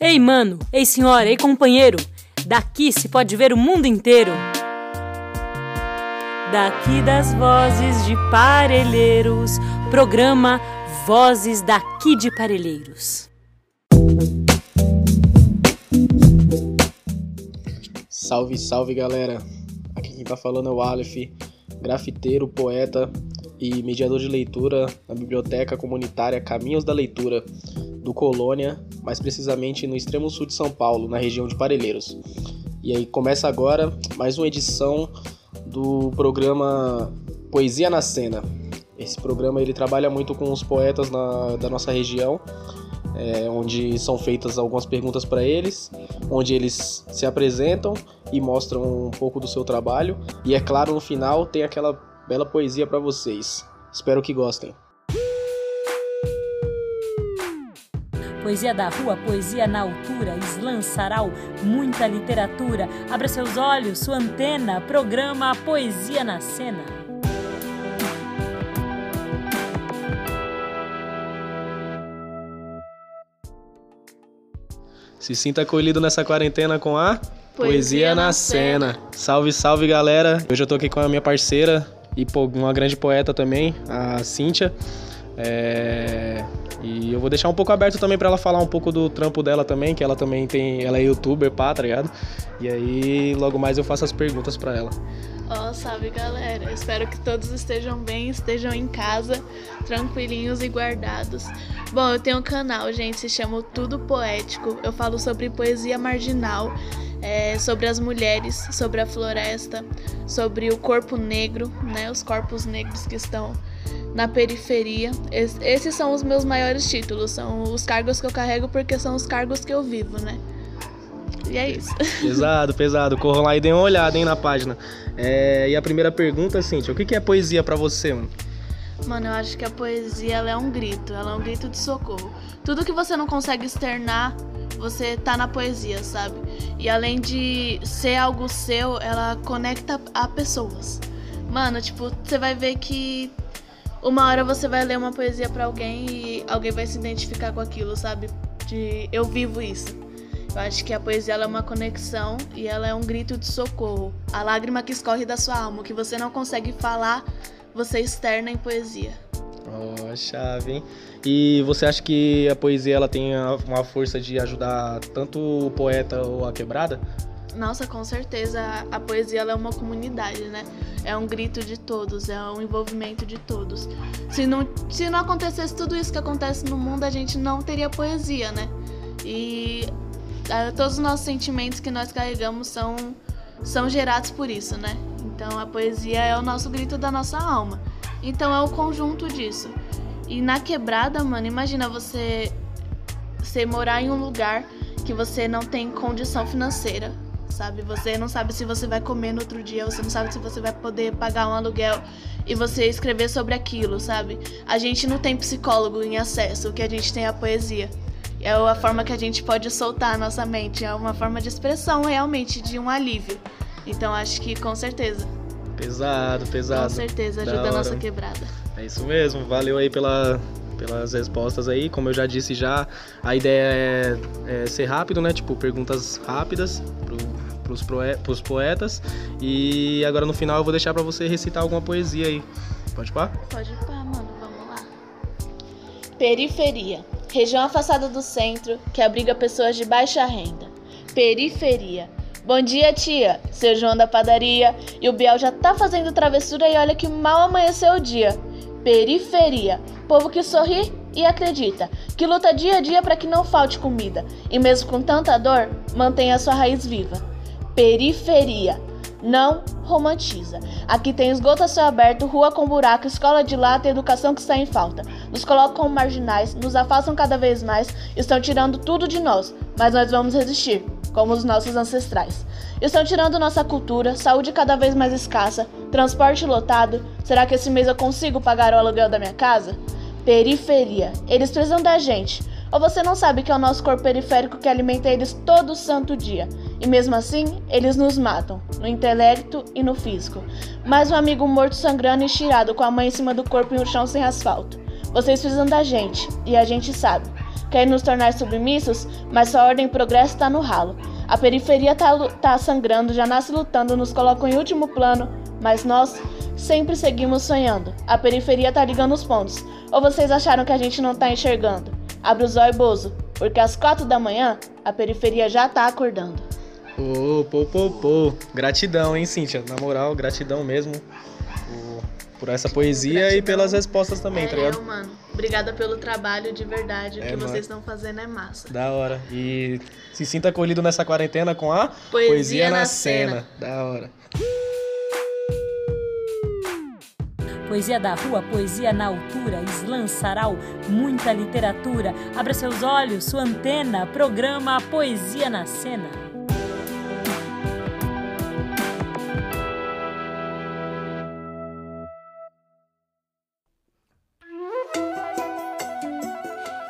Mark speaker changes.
Speaker 1: Ei, mano, ei, senhora, ei, companheiro, daqui se pode ver o mundo inteiro. Daqui das vozes de Parelheiros, programa Vozes daqui de Parelheiros.
Speaker 2: Salve, salve galera! Aqui quem tá falando é o Aleph, grafiteiro, poeta e mediador de leitura na biblioteca comunitária Caminhos da Leitura do Colônia, mais precisamente no extremo sul de São Paulo, na região de Parelheiros. E aí começa agora mais uma edição do programa Poesia na Cena. Esse programa ele trabalha muito com os poetas na, da nossa região, é, onde são feitas algumas perguntas para eles, onde eles se apresentam e mostram um pouco do seu trabalho. E é claro, no final tem aquela bela poesia para vocês. Espero que gostem.
Speaker 1: Poesia da rua, poesia na altura, slam, sarau, muita literatura. Abra seus olhos, sua antena, programa Poesia na Cena.
Speaker 2: Se sinta acolhido nessa quarentena com a Poesia, poesia na, na cena. cena. Salve, salve galera! Hoje eu tô aqui com a minha parceira, e uma grande poeta também, a Cíntia. É... E eu vou deixar um pouco aberto também para ela falar um pouco do trampo dela também, que ela também tem, ela é youtuber, pá, tá ligado? E aí logo mais eu faço as perguntas para ela.
Speaker 3: Ó, oh, salve galera, espero que todos estejam bem, estejam em casa, tranquilinhos e guardados. Bom, eu tenho um canal, gente, se chama Tudo Poético. Eu falo sobre poesia marginal é, sobre as mulheres, sobre a floresta, sobre o corpo negro, né, os corpos negros que estão na periferia. Es, esses são os meus maiores títulos, são os cargos que eu carrego porque são os cargos que eu vivo, né? E é isso.
Speaker 2: Pesado, pesado. Corram lá e deem uma olhada hein, na página. É, e a primeira pergunta, Cintia, o que é poesia para você, mano?
Speaker 3: Mano, eu acho que a poesia ela é um grito, ela é um grito de socorro. Tudo que você não consegue externar você tá na poesia, sabe? E além de ser algo seu, ela conecta a pessoas. Mano, tipo, você vai ver que uma hora você vai ler uma poesia para alguém e alguém vai se identificar com aquilo, sabe? De eu vivo isso. Eu acho que a poesia é uma conexão e ela é um grito de socorro. A lágrima que escorre da sua alma, que você não consegue falar, você externa em poesia.
Speaker 2: Oh, chave, hein? E você acha que a poesia ela tem uma força de ajudar tanto o poeta ou a quebrada?
Speaker 3: Nossa, com certeza. A poesia é uma comunidade, né? É um grito de todos, é um envolvimento de todos. Se não, se não acontecesse tudo isso que acontece no mundo, a gente não teria poesia, né? E uh, todos os nossos sentimentos que nós carregamos são, são gerados por isso, né? Então a poesia é o nosso grito da nossa alma. Então é o conjunto disso. E na quebrada, mano, imagina você você morar em um lugar que você não tem condição financeira, sabe? Você não sabe se você vai comer no outro dia, você não sabe se você vai poder pagar um aluguel e você escrever sobre aquilo, sabe? A gente não tem psicólogo em acesso, o que a gente tem é a poesia. É a forma que a gente pode soltar a nossa mente, é uma forma de expressão realmente, de um alívio. Então acho que com certeza.
Speaker 2: Pesado, pesado. Com
Speaker 3: certeza, ajuda a nossa quebrada.
Speaker 2: É isso mesmo, valeu aí pela, pelas respostas aí. Como eu já disse já, a ideia é, é ser rápido, né? Tipo, perguntas rápidas pro, proe, pros poetas. E agora no final eu vou deixar para você recitar alguma poesia aí. Pode pá?
Speaker 3: Pode pá, mano, vamos lá. Periferia. Região afastada do centro que abriga pessoas de baixa renda. Periferia Bom dia, tia. Seu João da padaria. E o Biel já tá fazendo travessura e olha que mal amanheceu o dia. Periferia. Povo que sorri e acredita, que luta dia a dia para que não falte comida e mesmo com tanta dor, mantenha sua raiz viva. Periferia. Não romantiza. Aqui tem esgoto a céu aberto, rua com buraco, escola de lata e educação que está em falta. Nos colocam como marginais, nos afastam cada vez mais, estão tirando tudo de nós, mas nós vamos resistir como os nossos ancestrais. Estão tirando nossa cultura, saúde cada vez mais escassa, transporte lotado. Será que esse mês eu consigo pagar o aluguel da minha casa? Periferia. Eles precisam da gente. Ou você não sabe que é o nosso corpo periférico que alimenta eles todo santo dia. E mesmo assim, eles nos matam, no intelecto e no físico. Mais um amigo morto sangrando e estirado com a mãe em cima do corpo em um chão sem asfalto. Vocês precisam da gente, e a gente sabe. querem nos tornar submissos, mas sua ordem e progresso está no ralo. A periferia tá, tá sangrando, já nasce lutando, nos colocam em último plano, mas nós sempre seguimos sonhando. A periferia tá ligando os pontos. Ou vocês acharam que a gente não tá enxergando? Abre o zóio, Bozo, porque às quatro da manhã a periferia já tá acordando.
Speaker 2: Pô, pô, pô, pô. Gratidão, hein, Cíntia? Na moral, gratidão mesmo por, essa poesia gratidão. e pelas respostas também,
Speaker 3: é,
Speaker 2: tá ligado?
Speaker 3: Mano. Obrigada pelo trabalho de verdade. O é, que mano. vocês estão fazendo é massa.
Speaker 2: Da hora. E se sinta acolhido nessa quarentena com a
Speaker 3: Poesia, poesia na, na cena. cena.
Speaker 2: Da hora.
Speaker 1: Poesia da rua, poesia na altura, slam, sarau, muita literatura. Abra seus olhos, sua antena, programa Poesia na Cena.